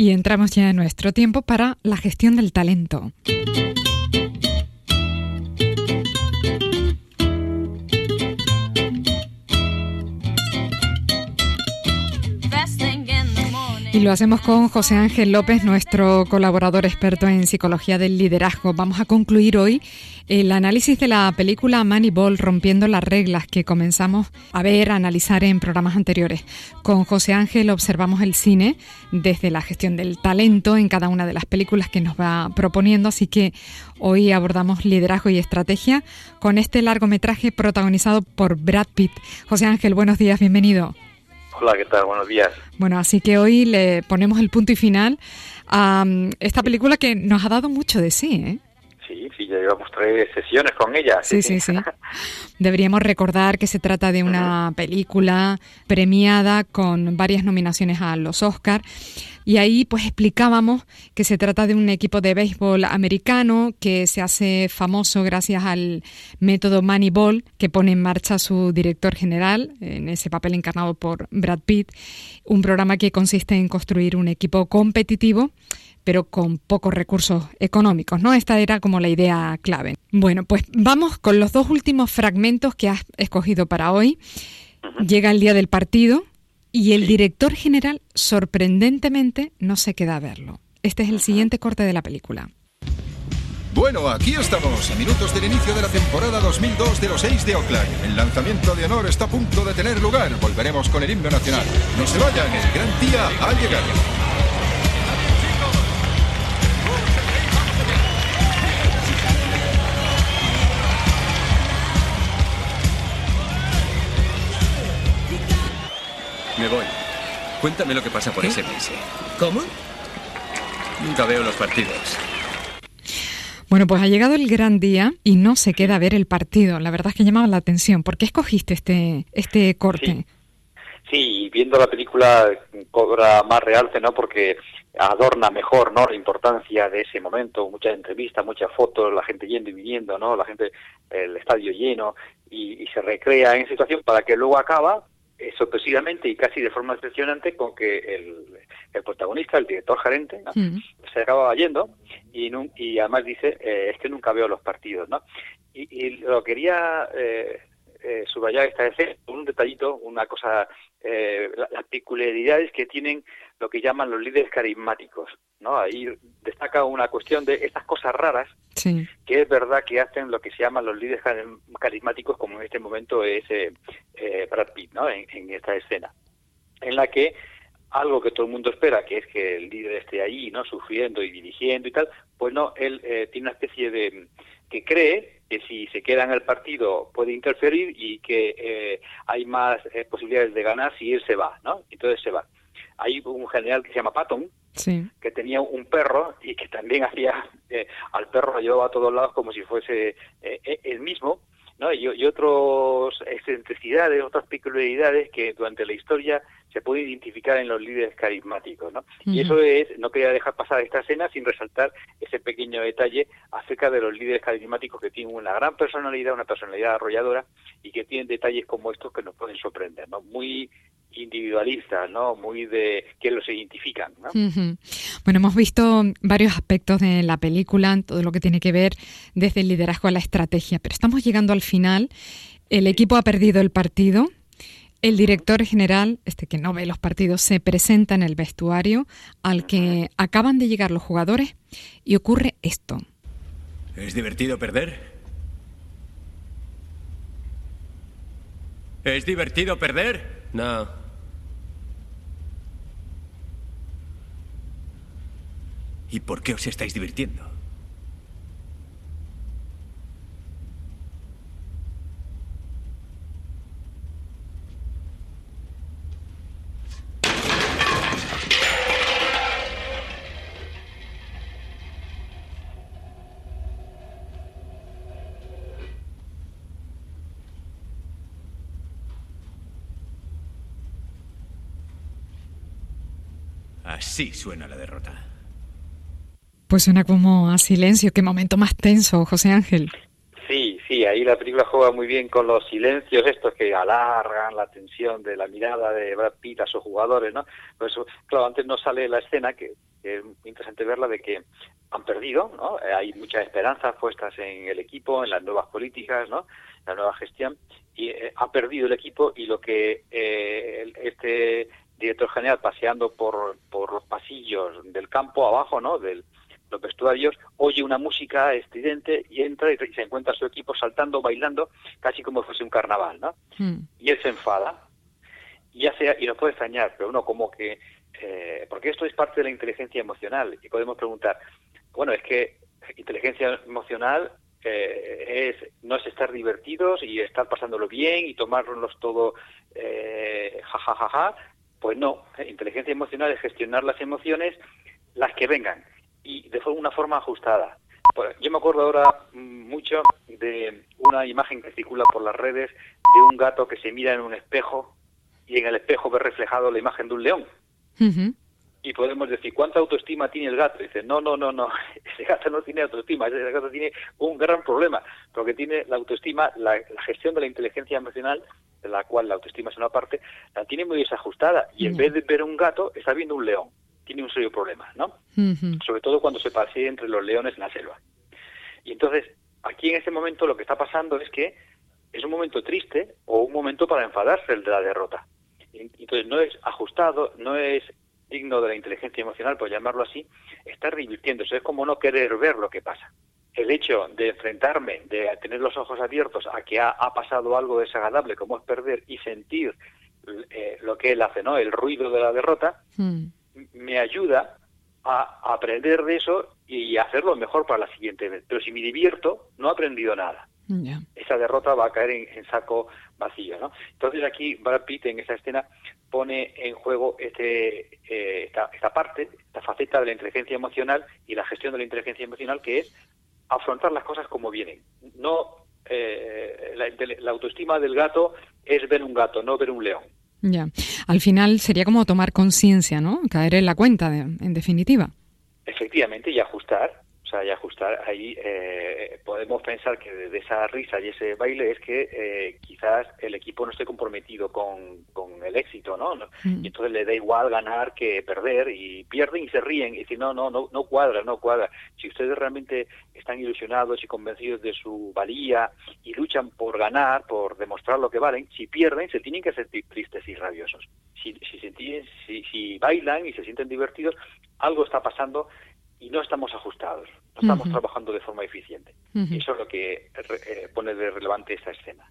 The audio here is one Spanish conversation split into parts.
Y entramos ya en nuestro tiempo para la gestión del talento. Y lo hacemos con José Ángel López, nuestro colaborador experto en psicología del liderazgo. Vamos a concluir hoy el análisis de la película Moneyball, rompiendo las reglas que comenzamos a ver, a analizar en programas anteriores. Con José Ángel observamos el cine desde la gestión del talento en cada una de las películas que nos va proponiendo, así que hoy abordamos liderazgo y estrategia con este largometraje protagonizado por Brad Pitt. José Ángel, buenos días, bienvenido. Hola, ¿qué tal? Buenos días. Bueno, así que hoy le ponemos el punto y final a mm, esta película que nos ha dado mucho de sí, ¿eh? Sí, sí, ya llevamos tres sesiones con ella. Sí, sí, sí. Deberíamos recordar que se trata de una película premiada con varias nominaciones a los Oscars y ahí pues explicábamos que se trata de un equipo de béisbol americano que se hace famoso gracias al método Moneyball que pone en marcha su director general, en ese papel encarnado por Brad Pitt, un programa que consiste en construir un equipo competitivo pero con pocos recursos económicos, ¿no? Esta era como la idea clave. Bueno, pues vamos con los dos últimos fragmentos que has escogido para hoy. Llega el día del partido, y el director general, sorprendentemente, no se queda a verlo. Este es el siguiente corte de la película. Bueno, aquí estamos, a minutos del inicio de la temporada 2002 de los Seis de Oakland. El lanzamiento de honor está a punto de tener lugar. Volveremos con el himno nacional. No se vayan, el gran día ha llegado. Me voy. Cuéntame lo que pasa por ese SMS. ¿Cómo? Nunca veo los partidos. Bueno, pues ha llegado el gran día y no se queda a ver el partido. La verdad es que llamaba la atención. ¿Por qué escogiste este, este corte? Sí. viendo la película cobra más realce, ¿no? Porque adorna mejor, ¿no? La importancia de ese momento, muchas entrevistas, muchas fotos, la gente yendo y viniendo, ¿no? La gente, el estadio lleno y, y se recrea en situación para que luego acaba eh, sorpresivamente y casi de forma decepcionante con que el, el protagonista, el director gerente, se acaba yendo y, y además dice, eh, es que nunca veo los partidos, ¿no? Y, lo quería eh, eh, subrayar esta vez un detallito, una cosa, eh, las peculiaridades que tienen lo que llaman los líderes carismáticos, ¿no? Ahí destaca una cuestión de estas cosas raras, que es verdad que hacen lo que se llaman los líderes carismáticos, como en este momento es eh, eh, Brad Pitt, ¿no? En, esta escena, en la que algo que todo el mundo espera, que es que el líder esté ahí, ¿no? Sufriendo y dirigiendo y tal, pues no, él eh, tiene una especie de que cree que si se queda en el partido puede interferir y que hay más posibilidades de ganar si él se va, ¿no? Entonces se va hay un general que se llama Patton, que tenía un perro y que también hacía, eh, al perro lo llevaba a todos lados como si fuese eh, eh, el mismo, ¿no? Y, y otras excentricidades, otras peculiaridades que durante la historia se puede identificar en los líderes carismáticos, ¿no? Y eso es, no quería dejar pasar esta escena sin resaltar ese pequeño detalle acerca de los líderes carismáticos que tienen una gran personalidad, una personalidad arrolladora y que tienen detalles como estos que nos pueden sorprender, ¿no? Muy individualistas, ¿no? Muy de que los identifican, ¿no? Bueno, hemos visto varios aspectos de la película, todo lo que tiene que ver desde el liderazgo a la estrategia, pero estamos llegando al final. El equipo ha perdido el partido. El director general, este que no ve los partidos, se presenta en el vestuario al que acaban de llegar los jugadores y ocurre esto. ¿Es divertido perder? ¿Es divertido perder? No. ¿Y por qué os estáis divirtiendo? Así suena la derrota. Pues suena como a silencio. Qué momento más tenso, José Ángel. Sí, Sí, ahí la película juega muy bien con los silencios estos que alargan la tensión de la mirada de Brad Pitt a sus jugadores, ¿no? Por eso, claro, antes no sale la escena, que, es interesante verla, de que han perdido, ¿no? Hay muchas esperanzas puestas en el equipo, en las nuevas políticas, ¿no? La nueva gestión, y eh, ha perdido el equipo y lo que eh, este director general paseando por, por los pasillos del campo abajo, ¿no? Del, los vestuarios, oye una música estridente y entra y se encuentra su equipo saltando, bailando, casi como si fuese un carnaval, ¿no? Hmm. Y él se enfada y hace y nos puede extrañar, pero uno como que eh, porque esto es parte de la inteligencia emocional y podemos preguntar, bueno, es que inteligencia emocional eh, es no es estar divertidos y estar pasándolo bien y tomárnoslos todo eh, jajajaja, pues no, inteligencia emocional es gestionar las emociones las que vengan y de una forma ajustada. Yo me acuerdo ahora mucho de una imagen que circula por las redes de un gato que se mira en un espejo y en el espejo ve reflejado la imagen de un león. Y podemos decir, ¿cuánta autoestima tiene el gato? dice, no, no, no, no, ese gato no tiene autoestima, ese gato tiene un gran problema, porque tiene la autoestima, la, la gestión de la inteligencia emocional, de la cual la autoestima es una parte, la tiene muy desajustada. Y en vez de ver un gato, está viendo un león tiene un serio problema, ¿no? Sobre todo cuando se pasea entre los leones en la selva. Y entonces, aquí en este momento lo que está pasando es que es un momento triste o un momento para enfadarse el de la derrota. Entonces, no es ajustado, no es digno de la inteligencia emocional, por llamarlo así, está revirtiéndose. Es como no querer ver lo que pasa. El hecho de enfrentarme, de tener los ojos abiertos a que ha, pasado algo desagradable, como es perder, y sentir eh, lo que él hace, ¿no? El ruido de la derrota, mm me ayuda a aprender de eso y hacerlo mejor para la siguiente vez. Pero si me divierto, no he aprendido nada. Esa derrota va a caer en, saco vacío, ¿no? Entonces aquí Brad Pitt en esa escena pone en juego este, eh, esta, parte, esta faceta de la inteligencia emocional y la gestión de la inteligencia emocional que es afrontar las cosas como vienen. No eh, la autoestima del gato es ver un gato, no ver un león. Ya. Al final sería como tomar conciencia, ¿no? Caer en la cuenta, en definitiva. Efectivamente, y ajustar o sea, y ajustar ahí eh, podemos pensar que de esa risa y ese baile es que eh, quizás el equipo no esté comprometido con, con el éxito, ¿no? Mm. Y entonces le da igual ganar que perder y pierden y se ríen y dicen, no, no, no, no cuadra, no cuadra. Si ustedes realmente están ilusionados y convencidos de su valía y luchan por ganar, por demostrar lo que valen, si pierden se tienen que sentir tristes y rabiosos. Si, si, si, si bailan y se sienten divertidos, algo está pasando y no estamos ajustados, no estamos trabajando de forma eficiente. Y eso es lo que eh, pone de relevante esta escena.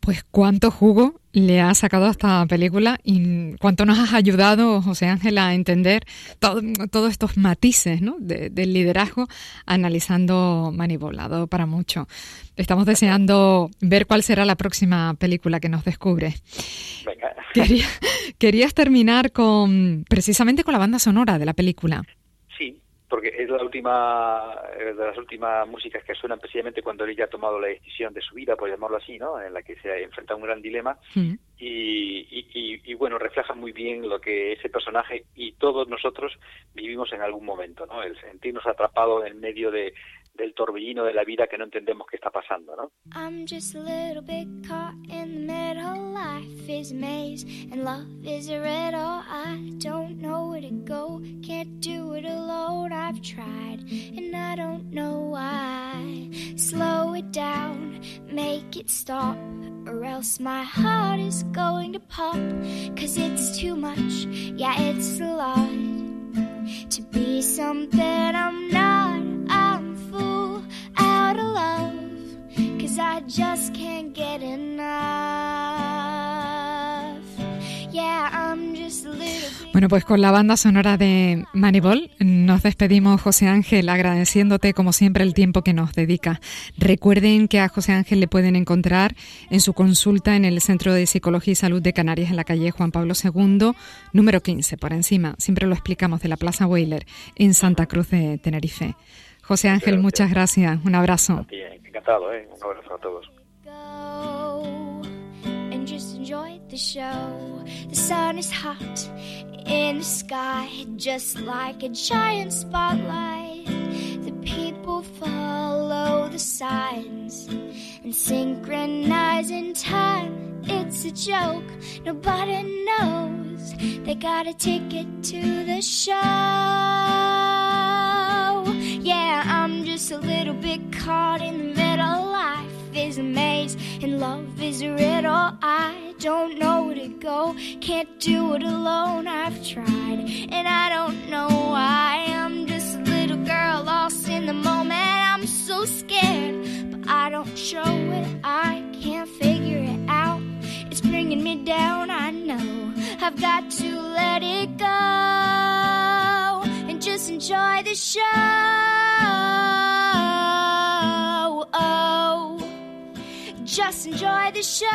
Pues cuánto jugo le ha sacado a esta película y cuánto nos has ayudado, José Ángel, a entender todos estos matices ¿no? del liderazgo analizando Manibolado para mucho. Estamos deseando ver cuál será la próxima película que nos descubre. Venga. querías terminar con precisamente con la banda sonora de la película porque es la última de las últimas músicas que suenan precisamente cuando él ya ha tomado la decisión de su vida, por llamarlo así, ¿no? En la que se enfrenta a un gran dilema mm. y, y, bueno, refleja muy bien lo que ese personaje y todos nosotros vivimos en algún momento, ¿no? El sentirnos atrapados en medio de, del torbellino de la vida que no entendemos qué está pasando, ¿no? I'm just a little bit caught in the middle. Life is a maze and love is a riddle. I don't know where to go, can't do it alone. I've tried and I don't know why. Slow it down, make it stop, or else my heart is going to pop. Cause it's too much, yeah, it's a lot to be something I'm not. I just can't get Bueno, pues con la banda sonora de Moneyball nos despedimos, José Ángel, agradeciéndote como siempre el tiempo que nos dedica. Recuerden que a José Ángel le pueden encontrar en su consulta en el Centro de Psicología y Salud de Canarias en la calle Juan Pablo II, número 15, por encima, siempre lo explicamos, de la Plaza Weyler, en Santa Cruz de Tenerife. José Ángel, muchas gracias. Un abrazo. encantado, ¿eh? Un abrazo a todos. the show. The sun is hot in the sky, just like a giant spotlight. The people follow the signs and synchronize in time. It's a joke, nobody knows. They got a ticket to the show. Just a little bit caught in the middle. Life is a maze and love is a riddle. I don't know where to go, can't do it alone. I've tried and I don't know why. I'm just a little girl lost in the moment. I'm so scared, but I don't show it. I can't figure it out. It's bringing me down, I know. I've got to let it go enjoy the show. Oh, just enjoy the show.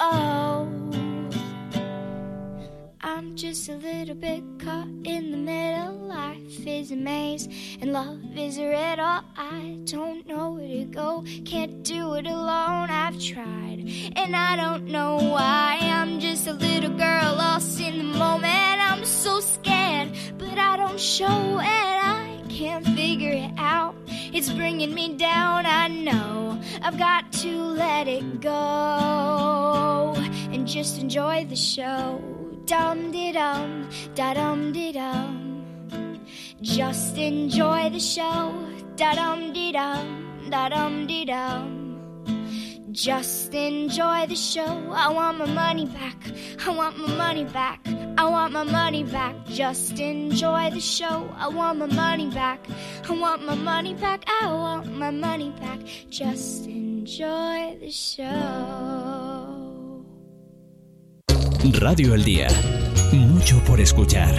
Oh, I'm just a little bit caught in the middle. Life is a maze and love is a riddle. I don't know where to go, can't do it alone. I've tried and I don't know why. I'm just a little girl lost in the moment. I'm so scared, but I don't show it. I can't figure it out. It's bringing me down, I know. I've got to let it go and just enjoy the show. Dum de dum, da dum de dum. Just enjoy the show. Da dum de dum, da dum de dum. Just enjoy the show. I want my money back. I want my money back. I want my money back. Just enjoy the show. I want my money back. I want my money back. I want my money back. Just enjoy the show. Radio El Día. Mucho por escuchar.